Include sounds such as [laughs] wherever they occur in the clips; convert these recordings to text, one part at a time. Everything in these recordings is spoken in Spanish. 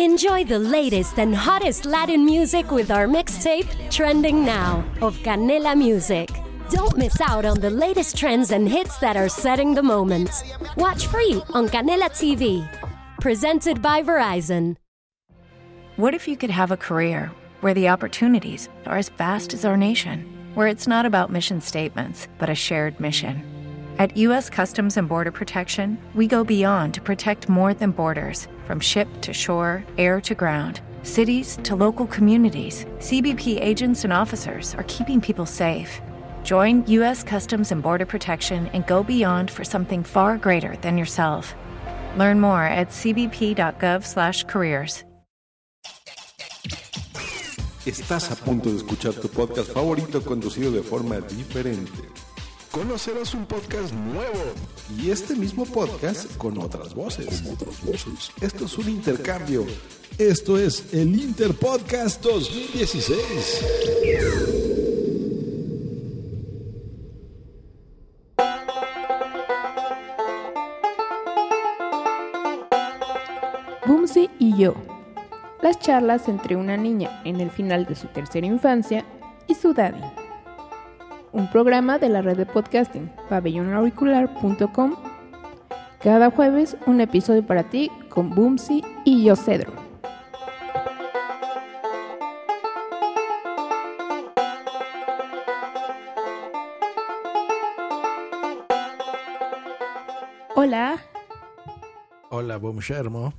Enjoy the latest and hottest Latin music with our mixtape, Trending Now, of Canela Music. Don't miss out on the latest trends and hits that are setting the moment. Watch free on Canela TV. Presented by Verizon. What if you could have a career where the opportunities are as vast as our nation, where it's not about mission statements, but a shared mission? At U.S. Customs and Border Protection, we go beyond to protect more than borders from ship to shore, air to ground. Cities to local communities, CBP agents and officers are keeping people safe. Join U.S. Customs and Border Protection and go beyond for something far greater than yourself. Learn more at cbp.gov/careers. Estás a punto de escuchar tu podcast favorito conducido de forma diferente. Conocerás un podcast nuevo y este mismo podcast con otras voces. Esto es un intercambio. Esto es el Interpodcast 2016. Bumsy y yo. Las charlas entre una niña en el final de su tercera infancia y su daddy. Un programa de la red de podcasting pabellonauricular.com. Cada jueves un episodio para ti con Bumsy y yo Cedro. Hola, Hola, Boom Shermo.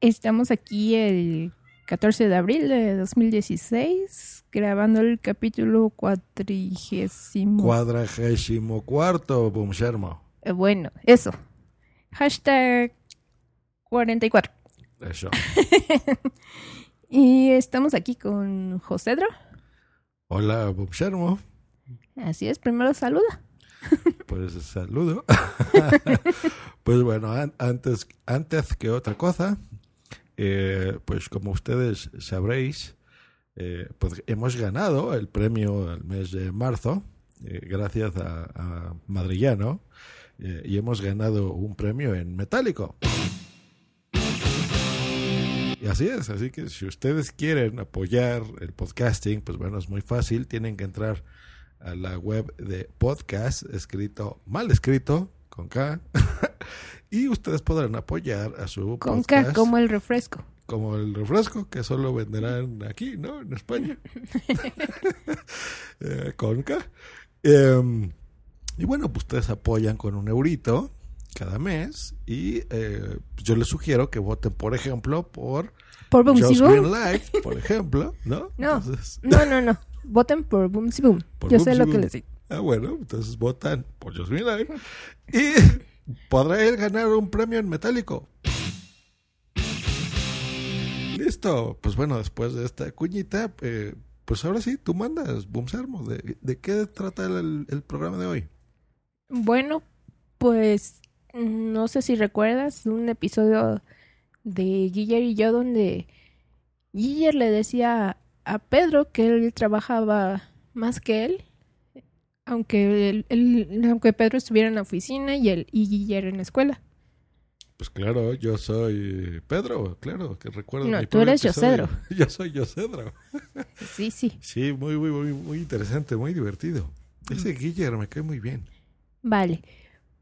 Estamos aquí el 14 de abril de 2016 grabando el capítulo cuatrigésimo. Cuadragésimo cuarto, Boom Shermo. Eh, bueno, eso. Hashtag 44. Eso. [laughs] Y estamos aquí con Josedro. Hola, Boom Shermo. Así es, primero saluda. [laughs] Pues saludo. [laughs] pues bueno, an- antes, antes que otra cosa, eh, pues como ustedes sabréis, eh, pues hemos ganado el premio al mes de marzo, eh, gracias a, a Madrillano, y hemos ganado un premio en metálico. Y así es, así que si ustedes quieren apoyar el podcasting, pues bueno, es muy fácil, tienen que entrar a la web de podcast, escrito, mal escrito, con K, [laughs] y ustedes podrán apoyar a su Con podcast K como el refresco. como el refresco que solo venderán aquí, ¿no? En España. [laughs] Eh, con K. Em, y bueno, pues ustedes apoyan con un eurito cada mes y eh, yo les sugiero que voten, por ejemplo, por Por Just Boom. Green Life, por [laughs] ejemplo, ¿no? No. Entonces, No, no, no. Voten por Boom. Por Yo sé Boomsy lo que Boom. les digo. Ah, bueno, entonces votan por Just Green Life y [laughs] podrá él ganar un premio en metálico. Listo, pues bueno, después de esta cuñita, eh, pues ahora sí, tú mandas, Boom Sermo, ¿de, qué trata el, el programa de hoy? Bueno, pues no sé si recuerdas un episodio de Guiller y yo donde Guiller le decía a Pedro que él trabajaba más que él, aunque él- aunque Pedro estuviera en la oficina y él y Guiller en la escuela. Pues claro, yo soy Pedro, claro, que recuerdo. No, mi tú eres. Yocedro. [laughs] Yo soy Yocedro. [laughs] Sí, sí. Sí, muy, muy, muy, muy interesante, muy divertido. Ese Guillermo me cae muy bien. Vale.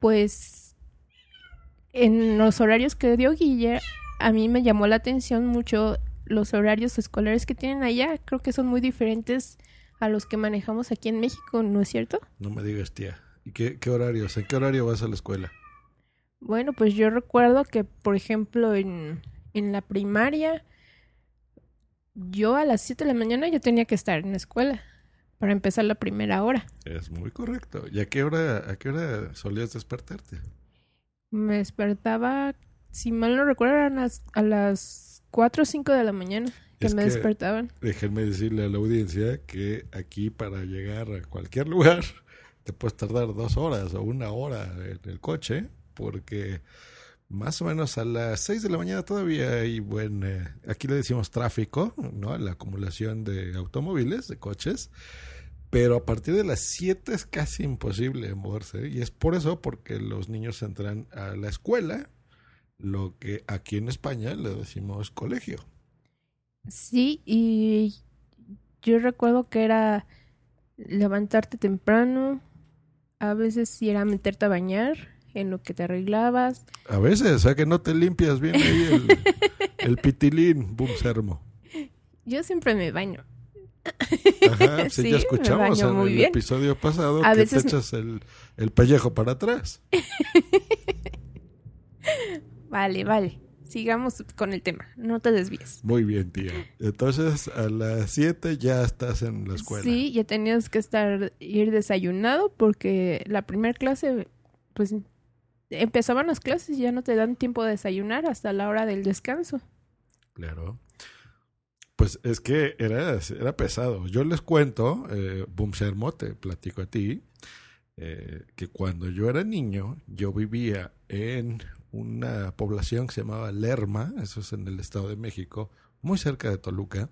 Pues en los horarios que dio Guiller, a mí me llamó la atención mucho los horarios escolares que tienen allá. Creo que son muy diferentes a los que manejamos aquí en México, ¿no es cierto? No me digas, tía. ¿Y qué, qué horarios? ¿En qué horario vas a la escuela? Bueno, pues yo recuerdo que, por ejemplo, en, en la primaria, yo a las 7 de la mañana yo tenía que estar en la escuela para empezar la primera hora. Es muy correcto. ¿Y a qué hora, a qué hora solías despertarte? Me despertaba, si mal no recuerdo, eran las- a las 4 o 5 de la mañana que Es me que- despertaban. Déjenme decirle a la audiencia que aquí para llegar a cualquier [laughs] lugar te puedes tardar dos horas o una hora en el coche porque más o menos a las seis de la mañana todavía hay buen, eh, aquí le decimos tráfico, ¿no? La acumulación de automóviles, de coches. Pero a partir de las 7 es casi imposible moverse. Y es por eso, porque los niños entran a la escuela, lo que aquí en España le decimos colegio. Sí, y yo recuerdo que era levantarte temprano, a veces si era meterte a bañar en lo que te arreglabas. A veces, o sea que no te limpias bien ahí el, [laughs] el pitilín, boom, sermo. Yo siempre me baño. Ajá, sí, [laughs] Sí, ya escuchamos en el bien. episodio pasado A que veces- te echas el, el pellejo para atrás. [laughs] Vale, vale. Sigamos con el tema. No te desvíes. Muy bien, tía. Entonces, a las 7 ya estás en la escuela. Sí, ya tenías que estar ir desayunado porque la primera clase, pues empezaban las clases y ya no te dan tiempo de desayunar hasta la hora del descanso. Claro. Pues es que era, era pesado. Yo les cuento, eh, Boom Sermo, te platico a ti, eh, que cuando yo era niño, yo vivía en una población que se llamaba Lerma, eso es en el Estado de México, muy cerca de Toluca,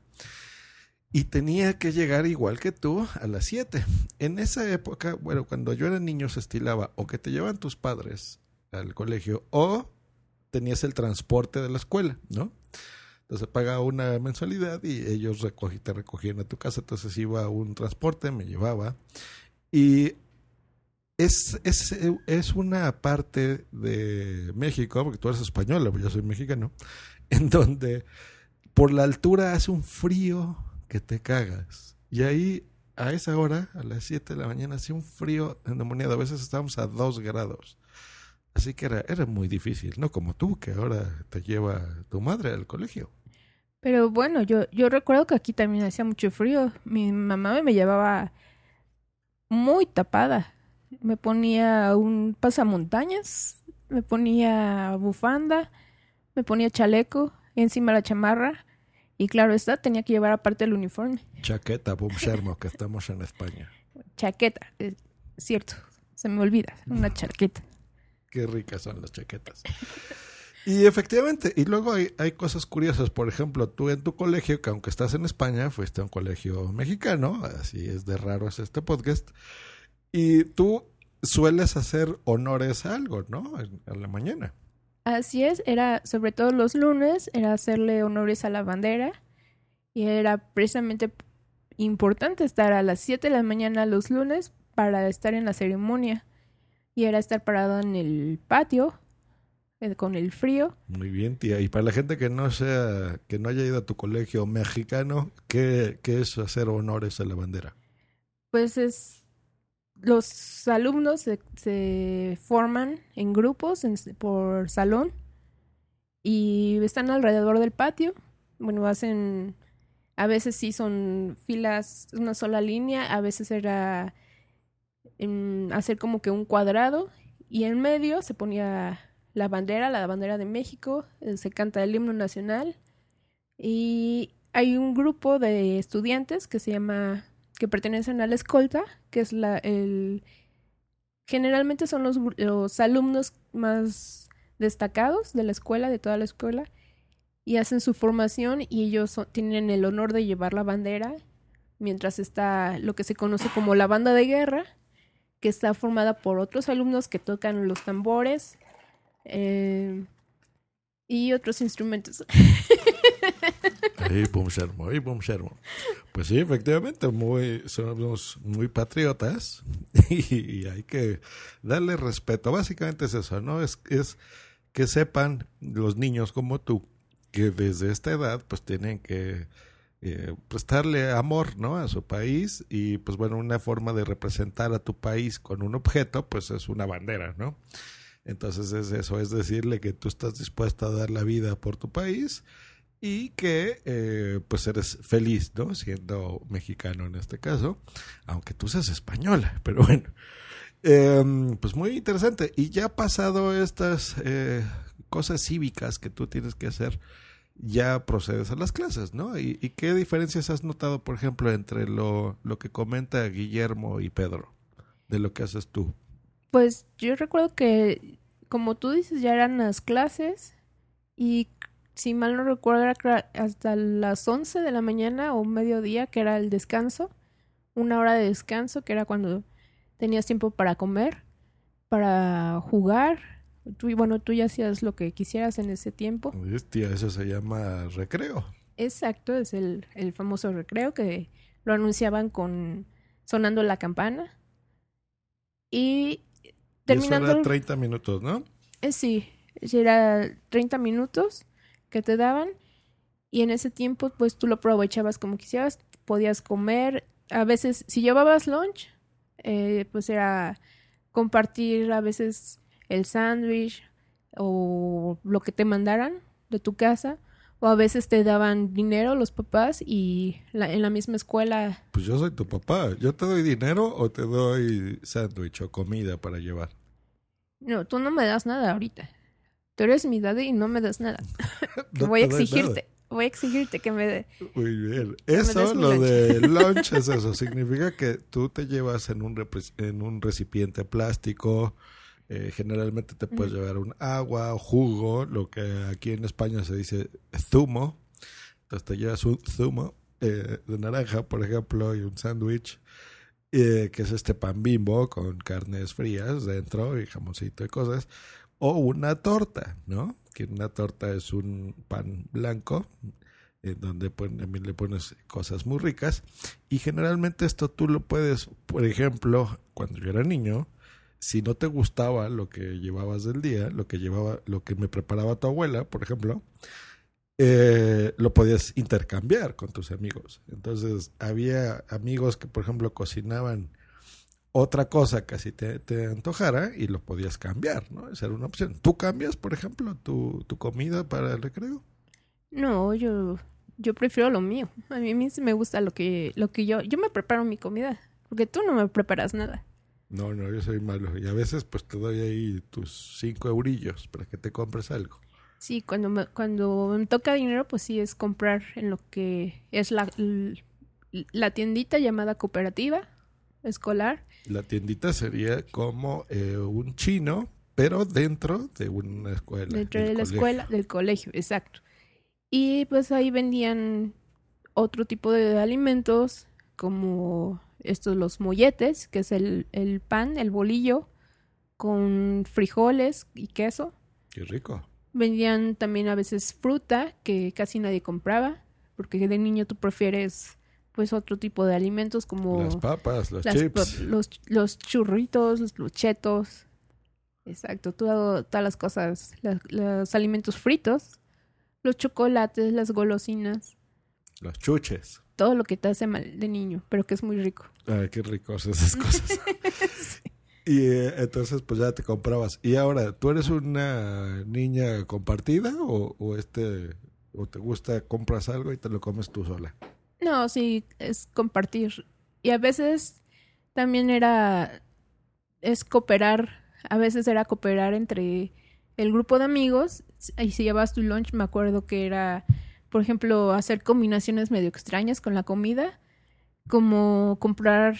y tenía que llegar igual que tú a las 7. En esa época, bueno, cuando yo era niño se estilaba o que te llevan tus padres al colegio o tenías el transporte de la escuela, ¿no? Entonces pagaba una mensualidad y ellos te recogían a tu casa. Entonces iba un transporte, me llevaba. Y es, es, es una parte de México, porque tú eres española, pues yo soy mexicano, [laughs] en donde por la altura hace un frío que te cagas. Y ahí, a esa hora, a las 7 de la mañana, hacía un frío endemoniado. A veces estábamos a 2 grados. Así que era, era muy difícil, no como tú, que ahora te lleva tu madre al colegio. Pero bueno, yo, yo recuerdo que aquí también hacía mucho frío. Mi mamá me llevaba muy tapada. Me ponía un pasamontañas, me ponía bufanda, me ponía chaleco, encima la chamarra. Y claro está, tenía que llevar aparte el uniforme. Chaqueta, boom, Shermo, que estamos en España. Chaqueta, es cierto, se me olvida, una chaqueta. Qué ricas son las chaquetas. Y efectivamente, y luego hay, hay cosas curiosas. Por ejemplo, tú en tu colegio, que aunque estás en España, fuiste a un colegio mexicano, así es de raro es este podcast, y tú sueles hacer honores a algo, ¿no? A la mañana. Así es, era sobre todo los lunes, era hacerle honores a la bandera y era precisamente importante estar a las 7 de la mañana los lunes para estar en la ceremonia y era estar parado en el patio eh, con el frío. Muy bien, tía. Y para la gente que no sea, que no haya ido a tu colegio mexicano, ¿qué, qué es hacer honores a la bandera? Pues es los alumnos se, forman en grupos por salón y están alrededor del patio. Bueno, hacen, a veces sí son filas, una sola línea, a veces era em, hacer como que un cuadrado y en medio se ponía la bandera, la bandera de México, eh, se canta el himno nacional y hay un grupo de estudiantes que se llama que pertenecen a la escolta, que es la el generalmente son los, los alumnos más destacados de la escuela, de toda la escuela, y hacen su formación y ellos tienen el honor de llevar la bandera, mientras está lo que se conoce como la banda de guerra, que está formada por otros alumnos que tocan los tambores eh, y otros instrumentos. Ahí, boom, Shermo, ahí, boom, Shermo. Pues sí, efectivamente, muy, somos muy patriotas [laughs] y, hay que darle respeto. Básicamente es eso, ¿no? Es, es que sepan los niños como tú que desde esta edad pues tienen que eh, prestarle amor, ¿no? A su país y pues bueno, una forma de representar a tu país con un objeto pues es una bandera, ¿no? Entonces es eso, es decirle que tú estás dispuesto a dar la vida por tu país y que eh, pues eres feliz, ¿no? Siendo mexicano en este caso, aunque tú seas española, [laughs] pero bueno. Em, pues muy interesante. Y ya pasado estas eh, cosas cívicas que tú tienes que hacer, ya procedes a las clases, ¿no? ¿Y, y qué diferencias has notado, por ejemplo, entre lo, lo que comenta Guillermo y Pedro de lo que haces tú? Pues yo recuerdo que, como tú dices, ya eran las clases y si mal no recuerdo era hasta las 11 de la mañana o mediodía, que era el descanso, una hora de descanso, que era cuando tenías tiempo para comer, para jugar. Tú, y bueno, tú ya hacías lo que quisieras en ese tiempo. Hostia, eso se llama recreo. Exacto, es el, el famoso recreo que lo anunciaban con sonando la campana. Y terminando... Y eso era 30 minutos, ¿no? Eh, sí, era 30 minutos que te daban y en ese tiempo pues tú lo aprovechabas como quisieras, podías comer, a veces si llevabas lunch, eh, pues era compartir a veces el sándwich o lo que te mandaran de tu casa o a veces te daban dinero los papás y en la misma escuela. Pues yo soy tu papá. ¿Yo te doy dinero o te doy sándwich o comida para llevar? No, tú no me das nada ahorita. Tú eres mi daddy y no me das nada. [laughs] [laughs] voy a exigirte. Voy a exigirte que me dé. Muy bien. Eso, lo de [laughs] lunch es eso. Significa que tú te llevas en un, en un recipiente plástico eh, generalmente te puedes llevar un agua o jugo, lo que aquí en España se dice zumo. Entonces te llevas un zumo eh, de naranja, por ejemplo, y un sándwich, eh, que es este pan bimbo con carnes frías dentro y jamoncito y cosas. O una torta, ¿no? Que una torta es un pan blanco en donde también le pones cosas muy ricas. Y generalmente esto tú lo puedes, por ejemplo, cuando yo era niño, si no te gustaba lo que llevabas del día, lo que llevaba, lo que me preparaba tu abuela, por ejemplo, eh, lo podías intercambiar con tus amigos. Entonces, había amigos que, por ejemplo, cocinaban otra cosa que así te, antojara y lo podías cambiar, ¿no? Esa era una opción. ¿Tú cambias, por ejemplo, tu, tu comida para el recreo? No, yo, yo prefiero lo mío. A mí, a mí me gusta lo que, lo que yo, yo me preparo mi comida, porque tú no me preparas nada. No, no, yo soy malo. Y a veces pues te doy ahí tus cinco eurillos para que te compres algo. Sí, cuando me, cuando me toca dinero, pues sí es comprar en lo que es la, la tiendita llamada cooperativa escolar. La tiendita sería como eh, un chino, pero dentro de una escuela. Dentro de la escuela, del colegio, exacto. Y pues ahí vendían otro tipo de alimentos como estos los molletes, que es el, el pan, el bolillo, con frijoles y queso. Qué rico. Vendían también a veces fruta, que casi nadie compraba, porque de niño tú prefieres pues otro tipo de alimentos como las papas, los chips, los, los churritos, los, chetos. Exacto, todas las cosas, los alimentos fritos, los chocolates, las golosinas. Los chuches todo lo que te hace mal de niño, pero que es muy rico. Ay, qué ricos esas cosas. [laughs] Y eh, entonces pues ya te comprabas. Y ahora, ¿tú eres una niña compartida o, o, este o te gusta compras algo y te lo comes tú sola? No, sí, es compartir. Y a veces también era es cooperar, a veces era cooperar entre el grupo de amigos y si llevas tu lunch, me acuerdo que era por ejemplo, hacer combinaciones medio extrañas con la comida, como comprar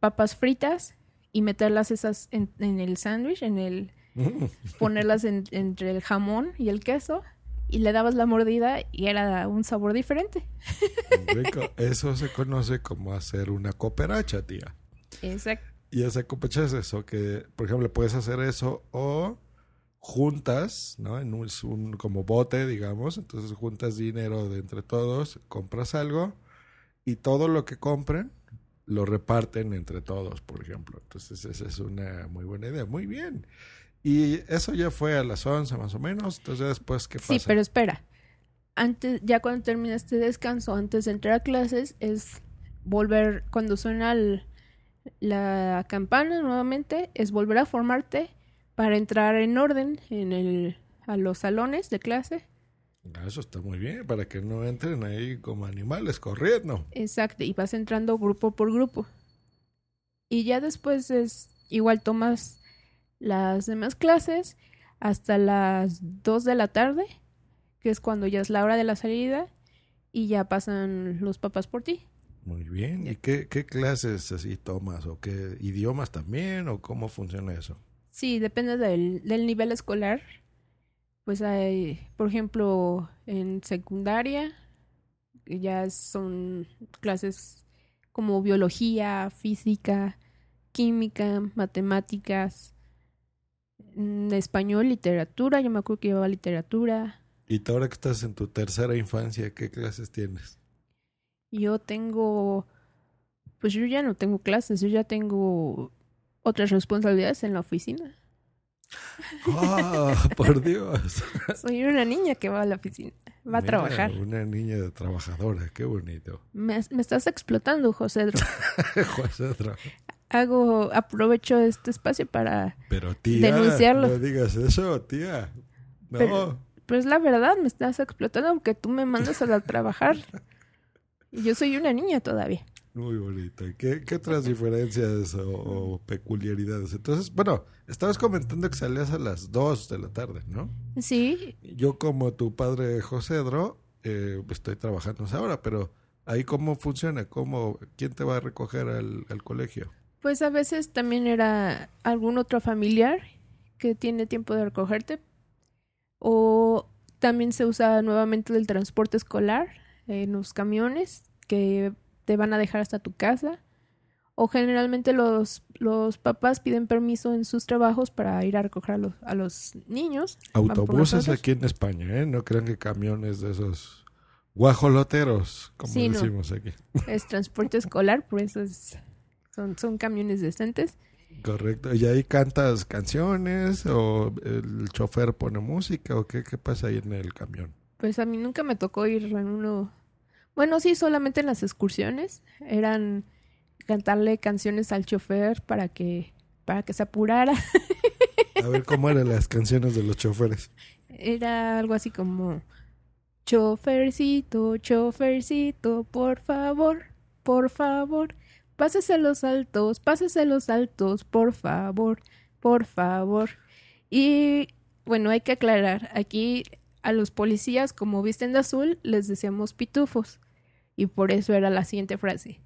papas fritas y meterlas esas en, el sándwich, en el [laughs] ponerlas entre el jamón y el queso y le dabas la mordida y era un sabor diferente. Rico. [laughs] Eso se conoce como hacer una cooperacha, tía. Exacto. Y esa cooperacha es eso, que por ejemplo puedes hacer eso o juntas, ¿no? En un, como bote, digamos, entonces juntas dinero de entre todos, compras algo y todo lo que compren lo reparten entre todos, por ejemplo. Entonces esa es una muy buena idea. Muy bien. Y eso ya fue a las 11 más o menos, entonces después, ¿qué pasa? Sí, pero espera. Antes, ya cuando termina este descanso, antes de entrar a clases, es volver, cuando suena la campana nuevamente, es volver a formarte para entrar en orden en el, a los salones de clase. Ah, eso está muy bien, para que no entren ahí como animales corriendo. Exacto, y vas entrando grupo por grupo. Y ya después es igual tomas las demás clases hasta las 2 de la tarde, que es cuando ya es la hora de la salida, y ya pasan los papás por ti. Muy bien. ¿Y qué, qué clases así tomas? ¿O qué idiomas también? ¿O cómo funciona eso? Sí, depende del, del nivel escolar. Pues hay, por ejemplo, en secundaria ya son clases como biología, física, química, matemáticas, mm, español, literatura, yo me acuerdo que llevaba literatura, Y ahora que estás en tu tercera infancia, ¿qué clases tienes? Yo tengo, pues yo ya no tengo clases, yo ya tengo otras responsabilidades en la oficina. ¡Oh, [laughs] por Dios! [laughs] Soy una niña que va a la oficina, va a trabajar. Una niña trabajadora, qué bonito. Me, me estás explotando, José. [laughs] José Hago, aprovecho este espacio para... Pero tía, Denunciarlo. no digas eso, tía. No, Pero- Pues la verdad, me estás explotando aunque tú me mandas a la- trabajar. Y yo soy una niña todavía. Muy bonito. ¿Qué, qué otras diferencias o, o peculiaridades? Entonces, bueno, estabas comentando que salías a las 2 de la tarde, ¿no? Sí, Yo como tu padre Josedro, eh, estoy trabajando ahora, pero ahí cómo funciona, cómo, quién te va a recoger al, al colegio. pues a veces también era algún otro familiar que tiene tiempo de recogerte. O también se usa nuevamente el transporte escolar en los camiones que te van a dejar hasta tu casa. O generalmente los, los papás piden permiso en sus trabajos para ir a recoger a los, a los niños. Autobuses aquí en España, ¿eh? No crean que camiones de esos guajoloteros, como Sí, no. decimos aquí. [laughs] Es transporte escolar, por eso es- son, son camiones decentes. Correcto. ¿Y ahí cantas canciones o el chofer pone música o qué, qué pasa ahí en el camión? Pues a mí nunca me tocó ir en uno. Bueno, sí, solamente en las excursiones. Eran cantarle canciones al chofer para que, para que se apurara. A ver cómo eran las canciones de los choferes. Era algo así como chofercito, chofercito, por favor, por favor, pásese los altos, pásese los altos, por favor, por favor. Y bueno, hay que aclarar, aquí a los policías, como visten de azul, les decíamos pitufos. Y por eso era la siguiente frase.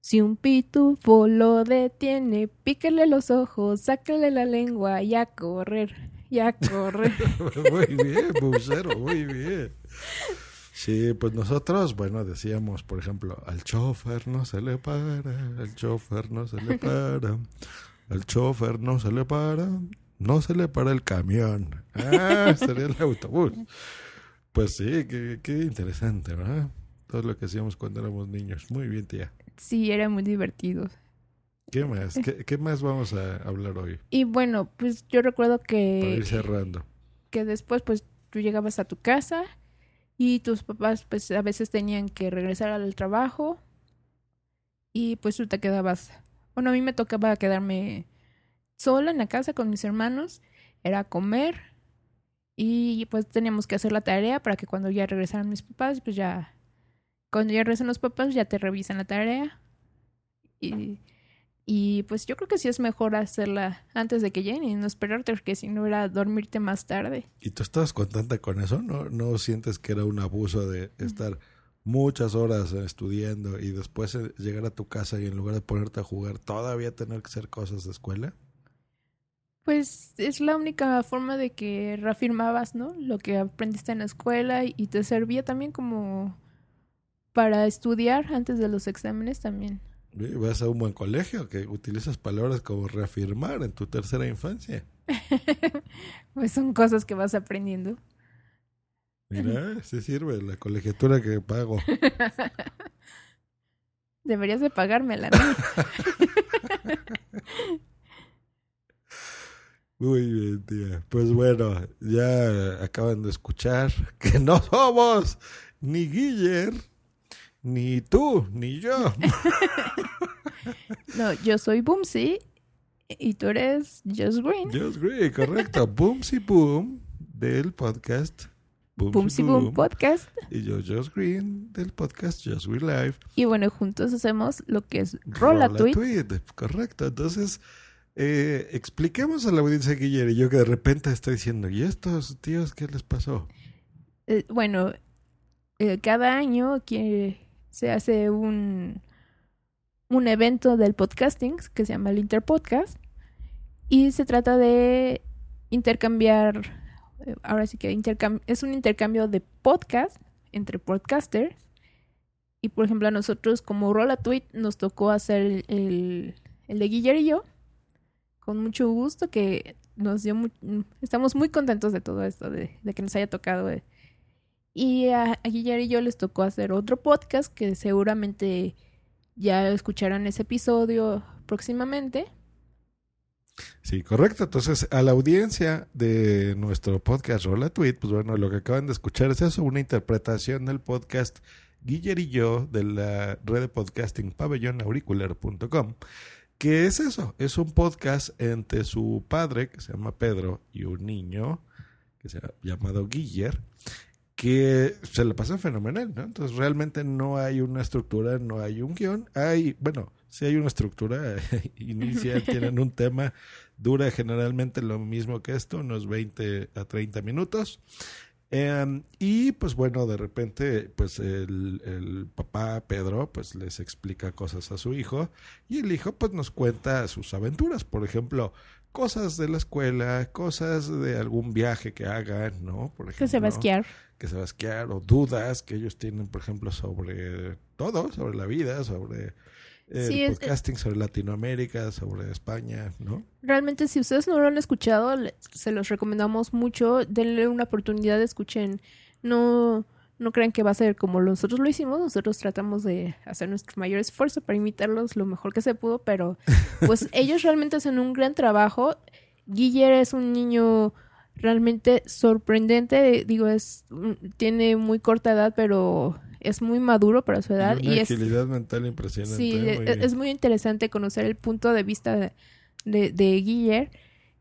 Si un pitufo lo detiene, píquele los ojos, sáquele la lengua y a correr, y a correr. [laughs] Muy bien, bucero, muy bien. Sí, pues nosotros, bueno, decíamos, por ejemplo, al chofer no se le para, al chofer no se le para, al chofer no se le para, no se le para el camión. Ah, [laughs] sería el autobús. Pues sí, qué, qué interesante, ¿verdad? Todo lo que hacíamos cuando éramos niños. Muy bien, tía. Sí, era muy divertido. ¿Qué más? ¿Qué, qué más vamos a hablar hoy? Y bueno, pues yo recuerdo Para que, ir cerrando. que después pues tú llegabas a tu casa y tus papás pues a veces tenían que regresar al trabajo y pues tú te quedabas, bueno, a mí me tocaba quedarme sola en la casa con mis hermanos, era comer y pues teníamos que hacer la tarea para que cuando ya regresaran mis papás, pues ya, cuando ya regresan los papás ya te revisan la tarea y, y pues yo creo que sí es mejor hacerla antes de que lleguen y no esperarte porque si no era dormirte más tarde. ¿Y tú estabas contenta con eso? ¿No, no sientes que era un abuso de estar muchas horas estudiando y después eh, llegar a tu casa y en lugar de ponerte a jugar todavía tener que hacer cosas de escuela? Pues es la única forma de que reafirmabas, ¿no? Lo que aprendiste en la escuela y te servía también como para estudiar antes de los exámenes también. Vas a un buen colegio que utilizas palabras como reafirmar en tu tercera infancia. [laughs] Pues son cosas que vas aprendiendo. Mira, sí sirve la colegiatura que pago. [laughs] Deberías de pagármela, ¿no? [laughs] Muy bien, tía. Pues bueno, ya acaban de escuchar [laughs] que no somos ni Guiller, ni tú, ni yo. [laughs] No, yo soy Boomsy y tú eres Just Green. Just Green, correcto. [laughs] Boomsy Boom del podcast Boomsy Boom Podcast. Y yo, Just Green del podcast Just Green Live. Y bueno, juntos hacemos lo que es Rola Tweet. Tweet, Correcto. Entonces, eh, expliquemos a la audiencia Guiller y yo que de repente estoy diciendo, ¿y estos tíos qué les pasó? Eh, bueno, eh, cada año que se hace un, un evento del podcasting que se llama el Interpodcast y se trata de intercambiar, eh, ahora sí que intercam- es un intercambio de podcast entre podcasters y por ejemplo a nosotros como Rola Tweet nos tocó hacer el, el, el de Guiller y yo con mucho gusto que nos dio estamos muy contentos de todo esto de, de que nos haya tocado eh, Y a, a Guillermo y yo les tocó hacer otro podcast que seguramente ya escucharán ese episodio próximamente. Sí, correcto. Entonces, a la audiencia de nuestro podcast Rola Tweet, pues bueno, lo que acaban de escuchar es eso, una interpretación del podcast Guiller y yo de la red de podcasting pabellonauricular.com, que es eso, es un podcast entre su padre, que se llama Pedro, y un niño que se ha llamado Guiller, que se le pasa fenomenal, ¿no? Entonces realmente no hay una estructura, no hay un guion, hay, bueno, sí hay una estructura [laughs] inicial, [laughs] tienen un tema, dura generalmente lo mismo que esto, unos 20 a 30 minutos. Eh, y pues bueno, de repente, pues el, el, papá Pedro, pues les explica cosas a su hijo y el hijo pues nos cuenta sus aventuras, por ejemplo, cosas de la escuela, cosas de algún viaje que hagan, ¿no? Por ejemplo, que se va a esquiar. Que se va a esquiar o dudas que ellos tienen, por ejemplo, sobre todo, sobre la vida, sobre el Sí, es- podcasting, sobre Latinoamérica, sobre España, ¿no? Realmente, si ustedes no lo han escuchado, se los recomendamos mucho. Denle una oportunidad, escuchen. No, no crean que va a ser como nosotros lo hicimos. Nosotros tratamos de hacer nuestro mayor esfuerzo para imitarlos lo mejor que se pudo, pero [laughs] pues ellos realmente hacen un gran trabajo. Guiller es un niño realmente sorprendente. Digo, es mm, tiene muy corta edad, pero es muy maduro para su edad. Y una Y es, mental impresionante. Sí, muy e- es muy interesante conocer el punto de vista de, de, de Guiller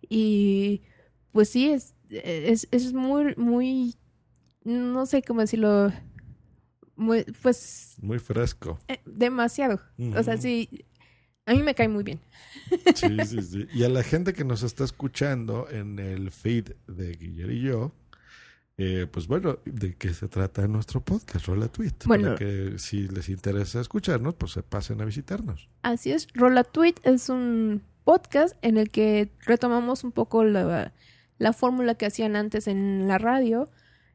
y pues sí, es, es, es muy, muy, no sé cómo decirlo, muy, pues Muy fresco. eh, demasiado. O sea, sí, a mí me cae muy bien. Sí, sí, sí. Y a la gente que nos está escuchando en el feed de Guillermo y yo, eh, pues bueno, ¿de qué se trata nuestro podcast? Rola Tweet. Bueno. Para que si les interesa escucharnos, pues se pasen a visitarnos. Así es, Rola Tweet es un podcast en el que retomamos un poco la, la fórmula que hacían antes en la radio,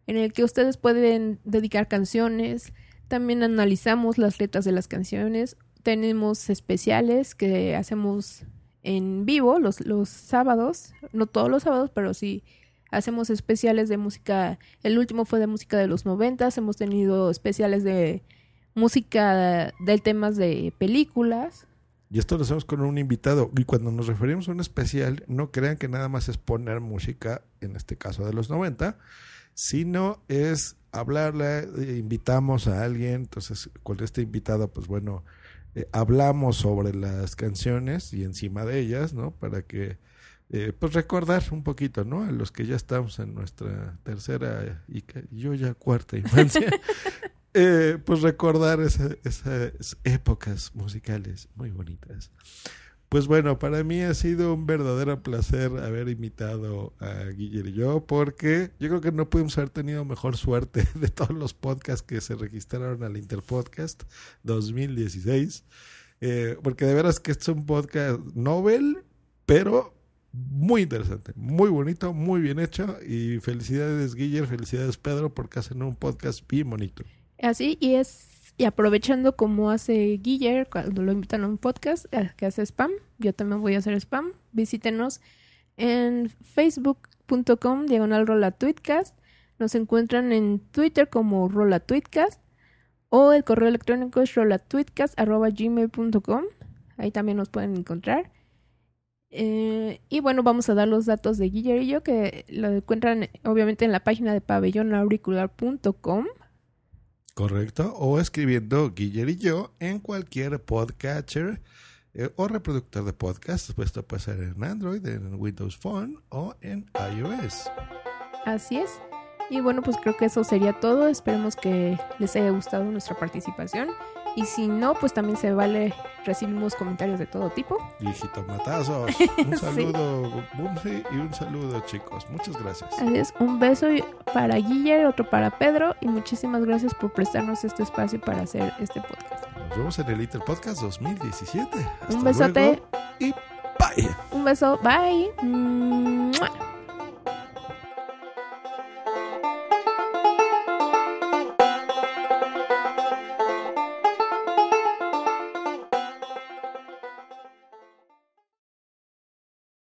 en el que ustedes pueden dedicar canciones, también analizamos las letras de las canciones, tenemos especiales que hacemos en vivo los, los sábados, no todos los sábados, pero sí hacemos especiales de música, el último fue de música de los noventas, hemos tenido especiales de música de temas de películas. Y esto lo hacemos con un invitado. Y cuando nos referimos a un especial, no crean que nada más es poner música, en este caso de los 90, sino es hablarle, eh, invitamos a alguien, entonces con este invitado, pues bueno, eh, hablamos sobre las canciones y encima de ellas, ¿no? Para que, eh, pues recordar un poquito, ¿no? A los que ya estamos en nuestra tercera y que- yo ya cuarta infancia. [laughs] Eh, pues recordar esa- esas épocas musicales muy bonitas. Pues bueno, para mí ha sido un verdadero placer haber invitado a Guillermo y yo, porque yo creo que no pudimos haber tenido mejor suerte [laughs] de todos los podcasts que se registraron al Interpodcast 2016. Eh, porque de veras que este es un podcast novel, pero muy interesante, muy bonito, muy bien hecho. Y felicidades, Guillermo, felicidades, Pedro, porque hacen un podcast bien bonito. Así, y es, y aprovechando como hace Guiller cuando lo invitan a un podcast eh, que hace spam, yo también voy a hacer spam. Visítenos en facebook.com diagonal rola tweetcast. Nos encuentran en Twitter como rola tweetcast o el correo electrónico es rolatweetcast arroba gmail.com. Ahí también nos pueden encontrar. Eh, y bueno, vamos a dar los datos de Guiller y yo que lo encuentran obviamente en la página de pabellonauricular.com. Correcto. O escribiendo Guiller y yo en cualquier podcatcher eh, o reproductor de podcast. Esto puede ser en Android, en Windows Phone o en iOS. Así es. Y bueno, pues creo que eso sería todo. Esperemos que les haya gustado nuestra participación. Y si no, pues también se vale, recibimos comentarios de todo tipo. Hijito matazos. [laughs] Un saludo, Bumsy, y un saludo, chicos. Muchas gracias. Así es, un beso y- para Guiller, otro para Pedro. Y muchísimas gracias por prestarnos este espacio para hacer este podcast. Nos vemos en el Little Podcast 2017. Hasta un besote, luego y bye. un beso, bye.